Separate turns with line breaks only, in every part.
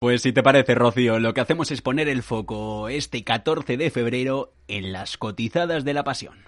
Pues si te parece, Rocío, lo que hacemos es poner el foco este 14 de febrero en las cotizadas de la pasión.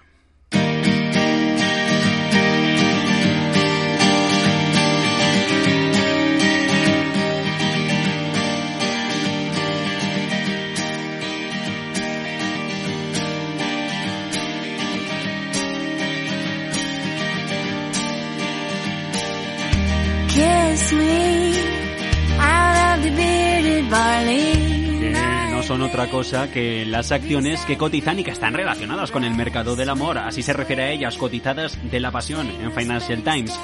Que no son otra cosa que las acciones que cotizan y que están relacionadas con el mercado del amor. Así se refiere a ellas, cotizadas de la pasión en Financial Times.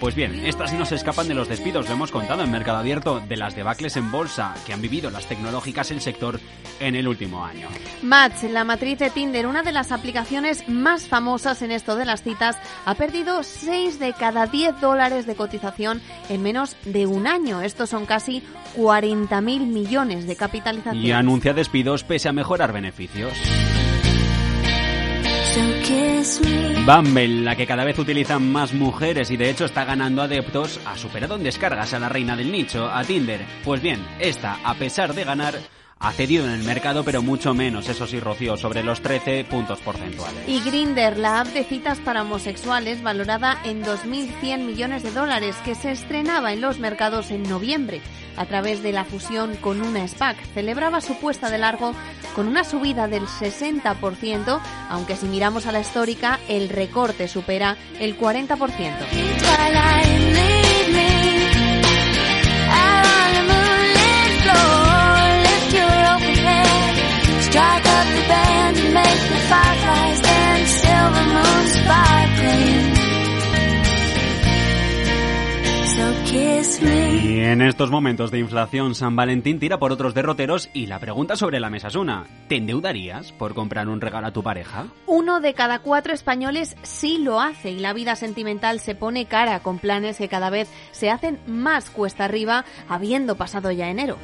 Pues bien, estas no se escapan de los despidos, lo hemos contado en Mercado Abierto, de las debacles en bolsa que han vivido las tecnológicas el sector en el último año.
Match, la matriz de Tinder, una de las aplicaciones más famosas en esto de las citas, ha perdido 6 de cada 10 dólares de cotización en menos de un año. Estos son casi 40.000 millones de capitalización.
Y anuncia despidos pese a mejorar beneficios. Bumble, la que cada vez utilizan más mujeres y de hecho está ganando adeptos, ha superado en descargas a la reina del nicho, a Tinder. Pues bien, esta, a pesar de ganar, ha cedido en el mercado, pero mucho menos, eso sí, Rocío, sobre los 13 puntos porcentuales.
Y Grinder, la app de citas para homosexuales, valorada en 2.100 millones de dólares, que se estrenaba en los mercados en noviembre a través de la fusión con una SPAC, celebraba su puesta de largo con una subida del 60%, aunque si miramos a la histórica, el recorte supera el 40%.
Y en estos momentos de inflación, San Valentín tira por otros derroteros y la pregunta sobre la mesa es una. ¿Te endeudarías por comprar un regalo a tu pareja?
Uno de cada cuatro españoles sí lo hace y la vida sentimental se pone cara con planes que cada vez se hacen más cuesta arriba habiendo pasado ya enero.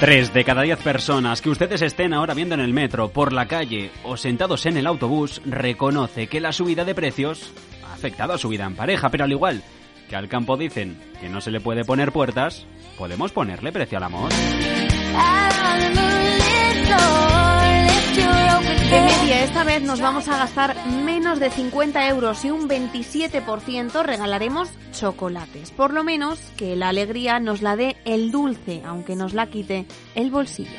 Tres de cada diez personas que ustedes estén ahora viendo en el metro, por la calle o sentados en el autobús reconoce que la subida de precios afectado a su vida en pareja, pero al igual que al campo dicen que no se le puede poner puertas, podemos ponerle precio al amor.
De media, esta vez nos vamos a gastar menos de 50 euros y un 27% regalaremos chocolates. Por lo menos que la alegría nos la dé el dulce, aunque nos la quite el bolsillo.